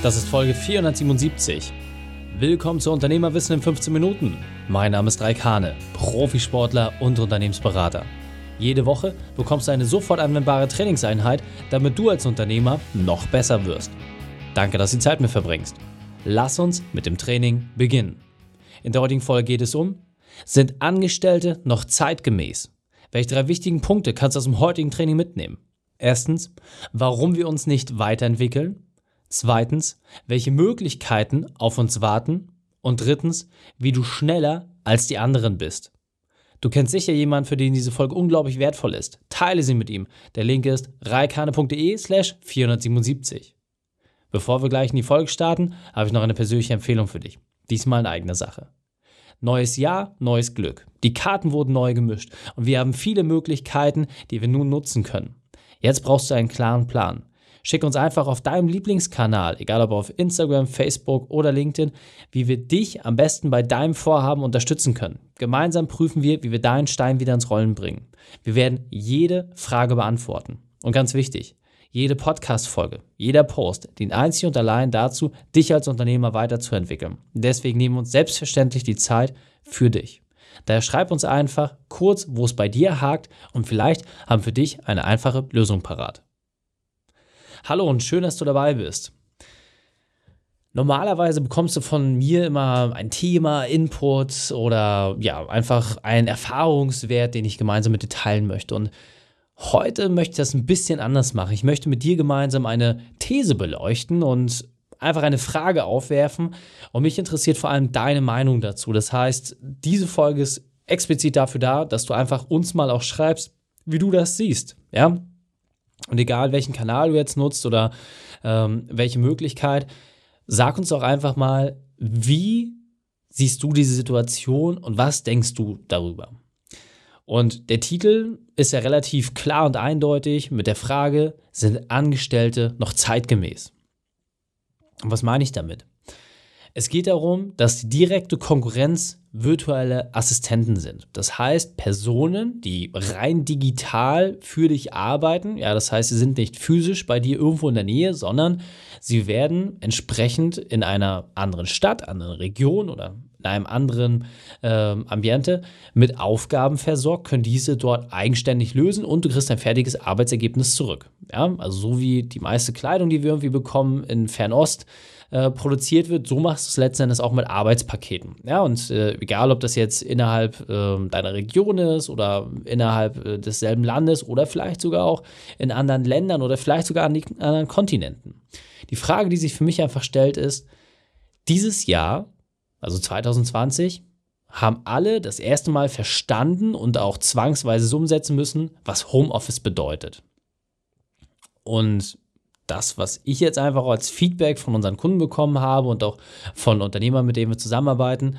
Das ist Folge 477. Willkommen zu Unternehmerwissen in 15 Minuten. Mein Name ist Raik Hane, Profisportler und Unternehmensberater. Jede Woche bekommst du eine sofort anwendbare Trainingseinheit, damit du als Unternehmer noch besser wirst. Danke, dass du die Zeit mit verbringst. Lass uns mit dem Training beginnen. In der heutigen Folge geht es um, sind Angestellte noch zeitgemäß? Welche drei wichtigen Punkte kannst du aus dem heutigen Training mitnehmen? Erstens, warum wir uns nicht weiterentwickeln. Zweitens, welche Möglichkeiten auf uns warten. Und drittens, wie du schneller als die anderen bist. Du kennst sicher jemanden, für den diese Folge unglaublich wertvoll ist. Teile sie mit ihm. Der Link ist reikane.de slash 477. Bevor wir gleich in die Folge starten, habe ich noch eine persönliche Empfehlung für dich. Diesmal in eigener Sache. Neues Jahr, neues Glück. Die Karten wurden neu gemischt und wir haben viele Möglichkeiten, die wir nun nutzen können. Jetzt brauchst du einen klaren Plan. Schick uns einfach auf deinem Lieblingskanal, egal ob auf Instagram, Facebook oder LinkedIn, wie wir dich am besten bei deinem Vorhaben unterstützen können. Gemeinsam prüfen wir, wie wir deinen Stein wieder ins Rollen bringen. Wir werden jede Frage beantworten. Und ganz wichtig, jede Podcast-Folge, jeder Post dient einzig und allein dazu, dich als Unternehmer weiterzuentwickeln. Deswegen nehmen wir uns selbstverständlich die Zeit für dich. Daher schreib uns einfach kurz, wo es bei dir hakt und vielleicht haben für dich eine einfache Lösung parat. Hallo und schön, dass du dabei bist. Normalerweise bekommst du von mir immer ein Thema, Input oder ja, einfach einen Erfahrungswert, den ich gemeinsam mit dir teilen möchte. Und heute möchte ich das ein bisschen anders machen. Ich möchte mit dir gemeinsam eine These beleuchten und einfach eine Frage aufwerfen. Und mich interessiert vor allem deine Meinung dazu. Das heißt, diese Folge ist explizit dafür da, dass du einfach uns mal auch schreibst, wie du das siehst. Ja? Und egal welchen Kanal du jetzt nutzt oder ähm, welche Möglichkeit, sag uns doch einfach mal, wie siehst du diese Situation und was denkst du darüber? Und der Titel ist ja relativ klar und eindeutig mit der Frage, sind Angestellte noch zeitgemäß? Und was meine ich damit? Es geht darum, dass die direkte Konkurrenz virtuelle Assistenten sind. Das heißt, Personen, die rein digital für dich arbeiten, ja, das heißt, sie sind nicht physisch bei dir irgendwo in der Nähe, sondern sie werden entsprechend in einer anderen Stadt, anderen Region oder in einem anderen äh, Ambiente mit Aufgaben versorgt, können diese dort eigenständig lösen und du kriegst ein fertiges Arbeitsergebnis zurück. Ja, also so wie die meiste Kleidung, die wir irgendwie bekommen in Fernost, äh, produziert wird, so machst du es letzten Endes auch mit Arbeitspaketen. Ja, und äh, egal, ob das jetzt innerhalb äh, deiner Region ist oder innerhalb äh, desselben Landes oder vielleicht sogar auch in anderen Ländern oder vielleicht sogar an anderen Kontinenten. Die Frage, die sich für mich einfach stellt, ist, dieses Jahr, also 2020, haben alle das erste Mal verstanden und auch zwangsweise so umsetzen müssen, was Homeoffice bedeutet. Und das, was ich jetzt einfach als Feedback von unseren Kunden bekommen habe und auch von Unternehmern, mit denen wir zusammenarbeiten,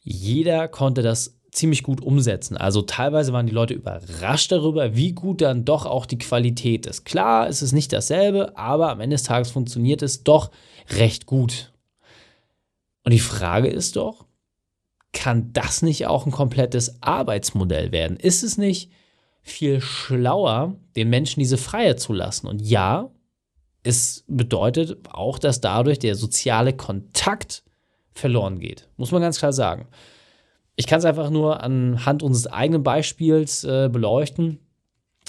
jeder konnte das ziemlich gut umsetzen. Also teilweise waren die Leute überrascht darüber, wie gut dann doch auch die Qualität ist. Klar, es ist nicht dasselbe, aber am Ende des Tages funktioniert es doch recht gut. Und die Frage ist doch, kann das nicht auch ein komplettes Arbeitsmodell werden? Ist es nicht viel schlauer, den Menschen diese Freiheit zu lassen? Und ja, es bedeutet auch, dass dadurch der soziale Kontakt verloren geht. Muss man ganz klar sagen. Ich kann es einfach nur anhand unseres eigenen Beispiels äh, beleuchten.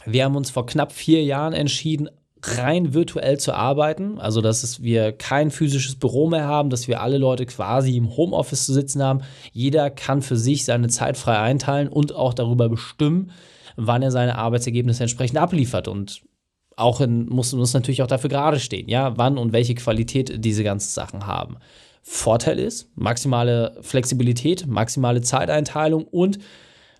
Wir haben uns vor knapp vier Jahren entschieden, rein virtuell zu arbeiten. Also, dass wir kein physisches Büro mehr haben, dass wir alle Leute quasi im Homeoffice zu sitzen haben. Jeder kann für sich seine Zeit frei einteilen und auch darüber bestimmen, wann er seine Arbeitsergebnisse entsprechend abliefert. Und auch in, muss, muss natürlich auch dafür gerade stehen, ja, wann und welche Qualität diese ganzen Sachen haben. Vorteil ist maximale Flexibilität, maximale Zeiteinteilung und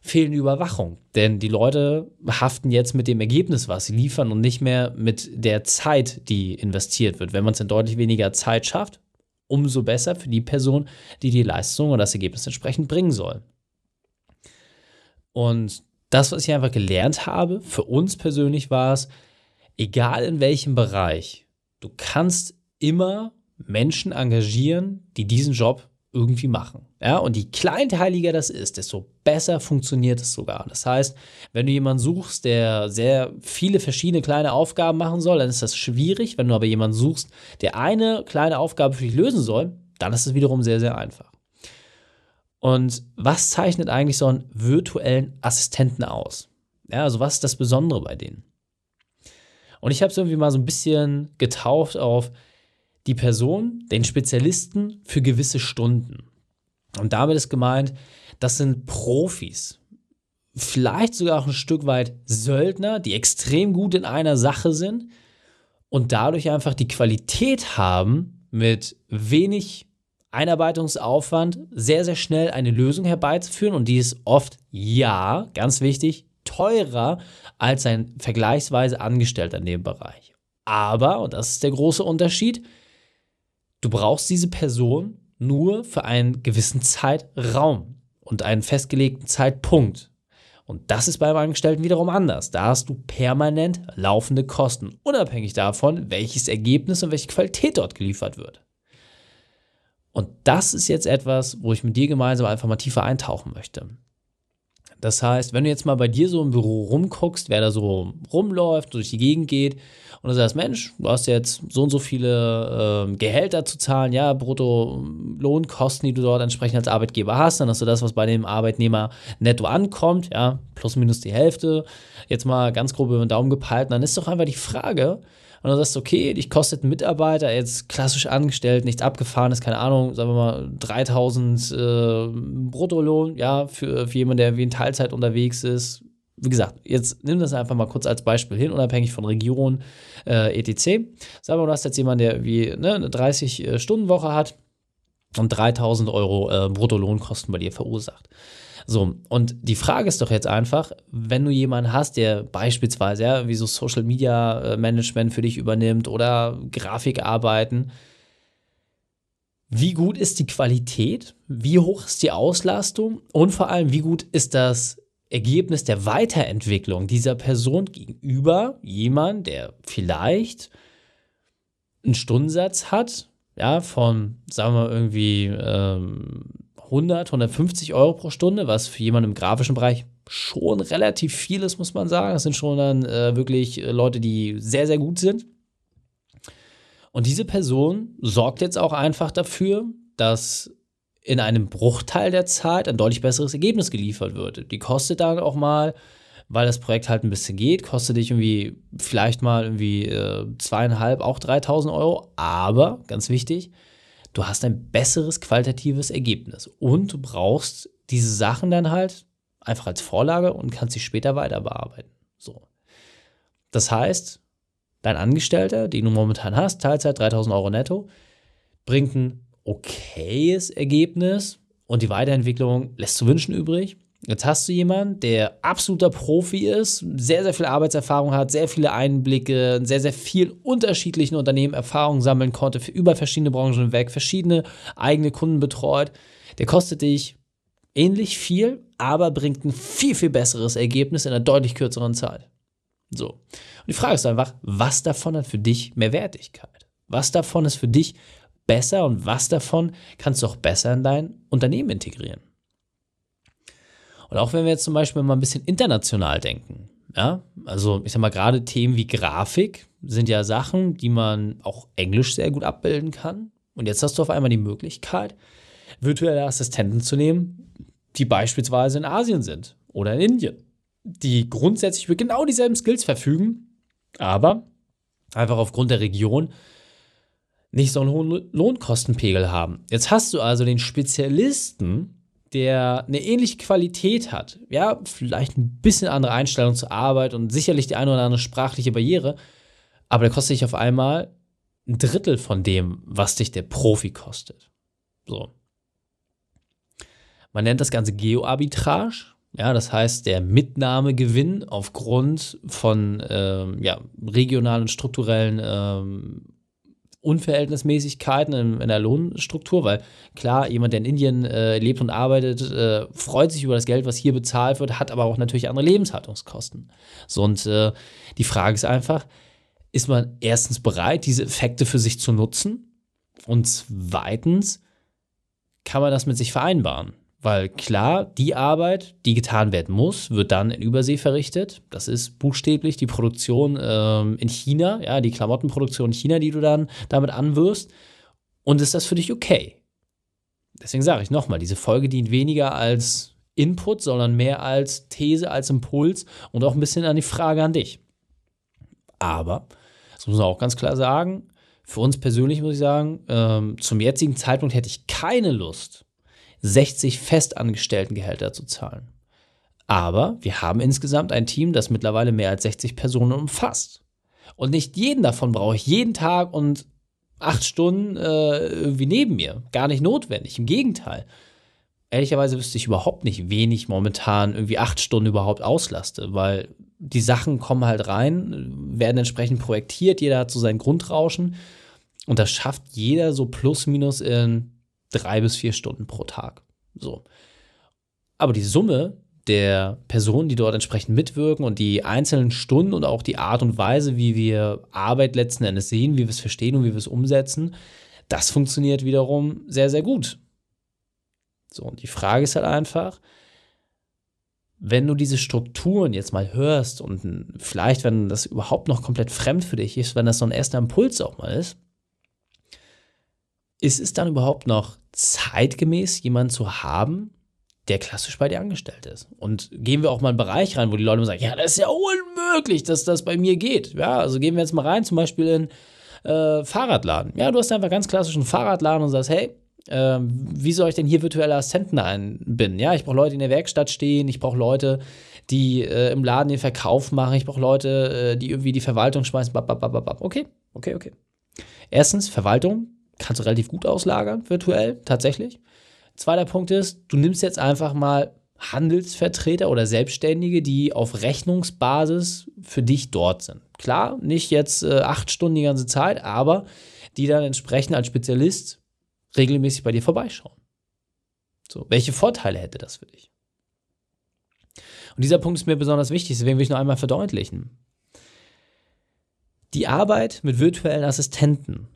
fehlende Überwachung. Denn die Leute haften jetzt mit dem Ergebnis, was sie liefern und nicht mehr mit der Zeit, die investiert wird. Wenn man es in deutlich weniger Zeit schafft, umso besser für die Person, die die Leistung oder das Ergebnis entsprechend bringen soll. Und das, was ich einfach gelernt habe, für uns persönlich war es, egal in welchem Bereich, du kannst immer Menschen engagieren, die diesen Job irgendwie machen. Ja, und je kleinteiliger das ist, desto besser funktioniert es sogar. Das heißt, wenn du jemanden suchst, der sehr viele verschiedene kleine Aufgaben machen soll, dann ist das schwierig. Wenn du aber jemanden suchst, der eine kleine Aufgabe für dich lösen soll, dann ist es wiederum sehr, sehr einfach. Und was zeichnet eigentlich so einen virtuellen Assistenten aus? Ja, also was ist das Besondere bei denen? Und ich habe es irgendwie mal so ein bisschen getauft auf die Person, den Spezialisten für gewisse Stunden. Und damit ist gemeint, das sind Profis. Vielleicht sogar auch ein Stück weit Söldner, die extrem gut in einer Sache sind und dadurch einfach die Qualität haben, mit wenig Einarbeitungsaufwand sehr, sehr schnell eine Lösung herbeizuführen. Und die ist oft, ja, ganz wichtig, teurer als ein vergleichsweise Angestellter in dem Bereich. Aber, und das ist der große Unterschied, du brauchst diese Person nur für einen gewissen Zeitraum und einen festgelegten Zeitpunkt. Und das ist beim Angestellten wiederum anders. Da hast du permanent laufende Kosten, unabhängig davon, welches Ergebnis und welche Qualität dort geliefert wird. Und das ist jetzt etwas, wo ich mit dir gemeinsam einfach mal tiefer eintauchen möchte. Das heißt, wenn du jetzt mal bei dir so im Büro rumguckst, wer da so rumläuft, durch die Gegend geht und du sagst, Mensch, du hast jetzt so und so viele äh, Gehälter zu zahlen, ja, Brutto-Lohnkosten, die du dort entsprechend als Arbeitgeber hast, dann hast du das, was bei dem Arbeitnehmer netto ankommt, ja, plus minus die Hälfte, jetzt mal ganz grob über den Daumen gepeilt, dann ist doch einfach die Frage, und dann sagst du, okay, dich kostet ein Mitarbeiter, jetzt klassisch angestellt, nichts abgefahren ist, keine Ahnung, sagen wir mal 3000 äh, Bruttolohn, ja, für, für jemanden, der wie in Teilzeit unterwegs ist. Wie gesagt, jetzt nimm das einfach mal kurz als Beispiel hin, unabhängig von Region, äh, etc. Sagen wir mal, du hast jetzt jemanden, der wie ne, eine 30-Stunden-Woche äh, hat und 3000 Euro äh, Bruttolohnkosten bei dir verursacht. So, und die Frage ist doch jetzt einfach, wenn du jemanden hast, der beispielsweise, ja, wie so Social Media äh, Management für dich übernimmt oder Grafikarbeiten, wie gut ist die Qualität? Wie hoch ist die Auslastung? Und vor allem, wie gut ist das Ergebnis der Weiterentwicklung dieser Person gegenüber jemand, der vielleicht einen Stundensatz hat, ja, von, sagen wir irgendwie, ähm, 100, 150 Euro pro Stunde, was für jemanden im grafischen Bereich schon relativ viel ist, muss man sagen. Das sind schon dann äh, wirklich äh, Leute, die sehr, sehr gut sind. Und diese Person sorgt jetzt auch einfach dafür, dass in einem Bruchteil der Zeit ein deutlich besseres Ergebnis geliefert wird. Die kostet dann auch mal, weil das Projekt halt ein bisschen geht, kostet dich irgendwie vielleicht mal irgendwie äh, zweieinhalb, auch 3000 Euro. Aber, ganz wichtig, du hast ein besseres qualitatives Ergebnis. Und du brauchst diese Sachen dann halt einfach als Vorlage und kannst sie später weiter bearbeiten. So. Das heißt, dein Angestellter, den du momentan hast, Teilzeit 3000 Euro netto, bringt ein okayes Ergebnis und die Weiterentwicklung lässt zu wünschen übrig. Jetzt hast du jemanden, der absoluter Profi ist, sehr, sehr viel Arbeitserfahrung hat, sehr viele Einblicke, sehr, sehr viel unterschiedlichen Unternehmen Erfahrung sammeln konnte, über verschiedene Branchen hinweg, verschiedene eigene Kunden betreut. Der kostet dich ähnlich viel, aber bringt ein viel, viel besseres Ergebnis in einer deutlich kürzeren Zeit. So. Und die Frage ist einfach, was davon hat für dich mehr Wertigkeit? Was davon ist für dich besser und was davon kannst du auch besser in dein Unternehmen integrieren? Und auch wenn wir jetzt zum Beispiel mal ein bisschen international denken, ja, also ich sag mal, gerade Themen wie Grafik sind ja Sachen, die man auch Englisch sehr gut abbilden kann. Und jetzt hast du auf einmal die Möglichkeit, virtuelle Assistenten zu nehmen, die beispielsweise in Asien sind oder in Indien, die grundsätzlich über genau dieselben Skills verfügen, aber einfach aufgrund der Region nicht so einen hohen Lohnkostenpegel haben. Jetzt hast du also den Spezialisten der eine ähnliche Qualität hat, ja, vielleicht ein bisschen andere Einstellung zur Arbeit und sicherlich die eine oder andere sprachliche Barriere, aber der kostet dich auf einmal ein Drittel von dem, was dich der Profi kostet. So. Man nennt das Ganze Geoarbitrage. Ja, das heißt, der Mitnahmegewinn aufgrund von ähm, ja, regionalen, strukturellen ähm, Unverhältnismäßigkeiten in, in, der Lohnstruktur, weil klar, jemand, der in Indien äh, lebt und arbeitet, äh, freut sich über das Geld, was hier bezahlt wird, hat aber auch natürlich andere Lebenshaltungskosten. So, und äh, die Frage ist einfach, ist man erstens bereit, diese Effekte für sich zu nutzen? Und zweitens, kann man das mit sich vereinbaren. Weil klar, die Arbeit, die getan werden muss, wird dann in Übersee verrichtet. Das ist buchstäblich die Produktion ähm, in China, ja, die Klamottenproduktion in China, die du dann damit anwirfst. Und ist das für dich okay? Deswegen sage ich nochmal, diese Folge dient weniger als Input, sondern mehr als These, als Impuls und auch ein bisschen an die Frage an dich. Aber, das muss man auch ganz klar sagen, für uns persönlich muss ich sagen, ähm, zum jetzigen Zeitpunkt hätte ich keine Lust, 60 Festangestelltengehälter zu zahlen. Aber wir haben insgesamt ein Team, das mittlerweile mehr als 60 Personen umfasst. Und nicht jeden davon brauche ich jeden Tag und acht Stunden äh, irgendwie neben mir. Gar nicht notwendig. Im Gegenteil. Ehrlicherweise wüsste ich überhaupt nicht, wen ich momentan irgendwie acht Stunden überhaupt auslaste, weil die Sachen kommen halt rein, werden entsprechend projektiert, jeder hat so sein Grundrauschen und das schafft jeder so plus minus in drei bis vier Stunden pro Tag. So. Aber die Summe der Personen, die dort entsprechend mitwirken und die einzelnen Stunden und auch die Art und Weise, wie wir Arbeit letzten Endes sehen, wie wir es verstehen und wie wir es umsetzen, das funktioniert wiederum sehr, sehr gut. So, und die Frage ist halt einfach, wenn du diese Strukturen jetzt mal hörst und vielleicht, wenn das überhaupt noch komplett fremd für dich ist, wenn das so ein erster Impuls auch mal ist, ist es dann überhaupt noch zeitgemäß, jemanden zu haben, der klassisch bei dir angestellt ist? Und gehen wir auch mal in einen Bereich rein, wo die Leute sagen, ja, das ist ja unmöglich, dass das bei mir geht. Ja, also gehen wir jetzt mal rein, zum Beispiel in äh, Fahrradladen. Ja, du hast einfach ganz klassischen Fahrradladen und sagst, hey, äh, wie soll ich denn hier virtuelle Assistenten einbinden? Ja, ich brauche Leute, die in der Werkstatt stehen, ich brauche Leute, die äh, im Laden den Verkauf machen, ich brauche Leute, äh, die irgendwie die Verwaltung schmeißen. Okay, okay, okay. Erstens, Verwaltung kannst du relativ gut auslagern, virtuell, tatsächlich. Zweiter Punkt ist, du nimmst jetzt einfach mal Handelsvertreter oder Selbstständige, die auf Rechnungsbasis für dich dort sind. Klar, nicht jetzt äh, acht Stunden die ganze Zeit, aber die dann entsprechend als Spezialist regelmäßig bei dir vorbeischauen. So, welche Vorteile hätte das für dich? Und dieser Punkt ist mir besonders wichtig, deswegen will ich noch einmal verdeutlichen. Die Arbeit mit virtuellen Assistenten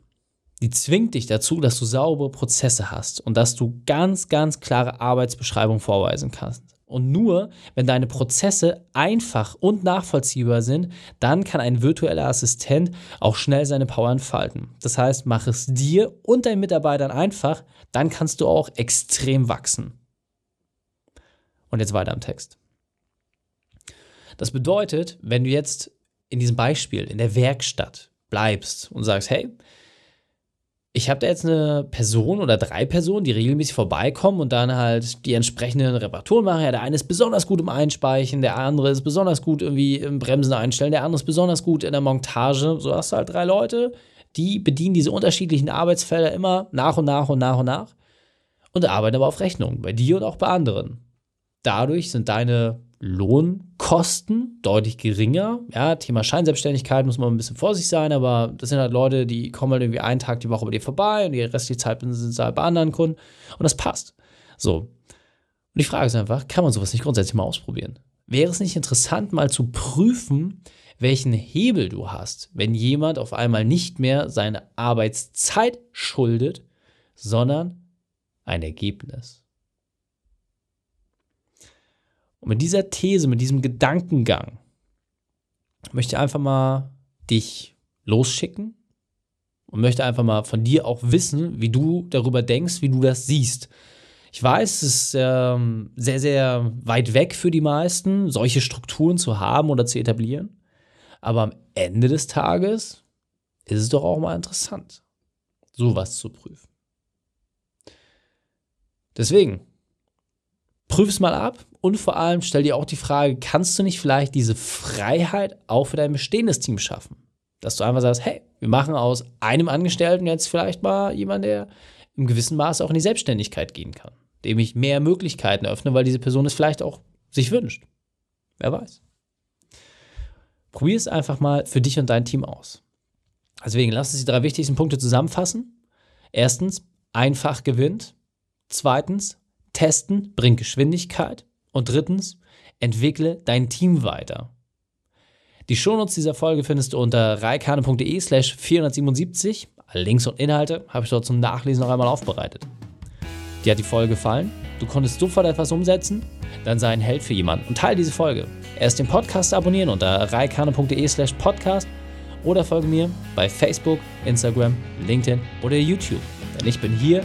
die zwingt dich dazu, dass du saubere Prozesse hast und dass du ganz, ganz klare Arbeitsbeschreibungen vorweisen kannst. Und nur wenn deine Prozesse einfach und nachvollziehbar sind, dann kann ein virtueller Assistent auch schnell seine Power entfalten. Das heißt, mach es dir und deinen Mitarbeitern einfach, dann kannst du auch extrem wachsen. Und jetzt weiter im Text. Das bedeutet, wenn du jetzt in diesem Beispiel in der Werkstatt bleibst und sagst, hey, ich habe da jetzt eine Person oder drei Personen, die regelmäßig vorbeikommen und dann halt die entsprechenden Reparaturen machen. Ja, der eine ist besonders gut im Einspeichen, der andere ist besonders gut irgendwie im Bremsen einstellen, der andere ist besonders gut in der Montage. So hast du halt drei Leute, die bedienen diese unterschiedlichen Arbeitsfelder immer nach und nach und nach und nach und arbeiten aber auf Rechnung, bei dir und auch bei anderen. Dadurch sind deine Lohnkosten deutlich geringer. Ja, Thema Scheinselbstständigkeit muss man ein bisschen vorsichtig sein, aber das sind halt Leute, die kommen halt irgendwie einen Tag die Woche bei dir vorbei und die restliche Zeit sind sie halt bei anderen Kunden und das passt. So. Und die Frage ist einfach, kann man sowas nicht grundsätzlich mal ausprobieren? Wäre es nicht interessant, mal zu prüfen, welchen Hebel du hast, wenn jemand auf einmal nicht mehr seine Arbeitszeit schuldet, sondern ein Ergebnis? Und mit dieser These, mit diesem Gedankengang möchte ich einfach mal dich losschicken und möchte einfach mal von dir auch wissen, wie du darüber denkst, wie du das siehst. Ich weiß, es ist ähm, sehr, sehr weit weg für die meisten, solche Strukturen zu haben oder zu etablieren. Aber am Ende des Tages ist es doch auch mal interessant, sowas zu prüfen. Deswegen, prüf es mal ab und vor allem stell dir auch die Frage, kannst du nicht vielleicht diese Freiheit auch für dein bestehendes Team schaffen? Dass du einfach sagst, hey, wir machen aus einem Angestellten jetzt vielleicht mal jemanden, der im gewissen Maße auch in die Selbstständigkeit gehen kann, dem ich mehr Möglichkeiten eröffne, weil diese Person es vielleicht auch sich wünscht. Wer weiß. Probier es einfach mal für dich und dein Team aus. Deswegen lass uns die drei wichtigsten Punkte zusammenfassen. Erstens, einfach gewinnt. Zweitens, testen bringt Geschwindigkeit. Und drittens, entwickle dein Team weiter. Die Shownotes dieser Folge findest du unter reikane.de slash 477. Alle Links und Inhalte habe ich dort zum Nachlesen noch einmal aufbereitet. Dir hat die Folge gefallen? Du konntest sofort etwas umsetzen? Dann sei ein Held für jemanden und teile diese Folge. Erst den Podcast abonnieren unter reikane.de slash podcast oder folge mir bei Facebook, Instagram, LinkedIn oder YouTube. Denn ich bin hier,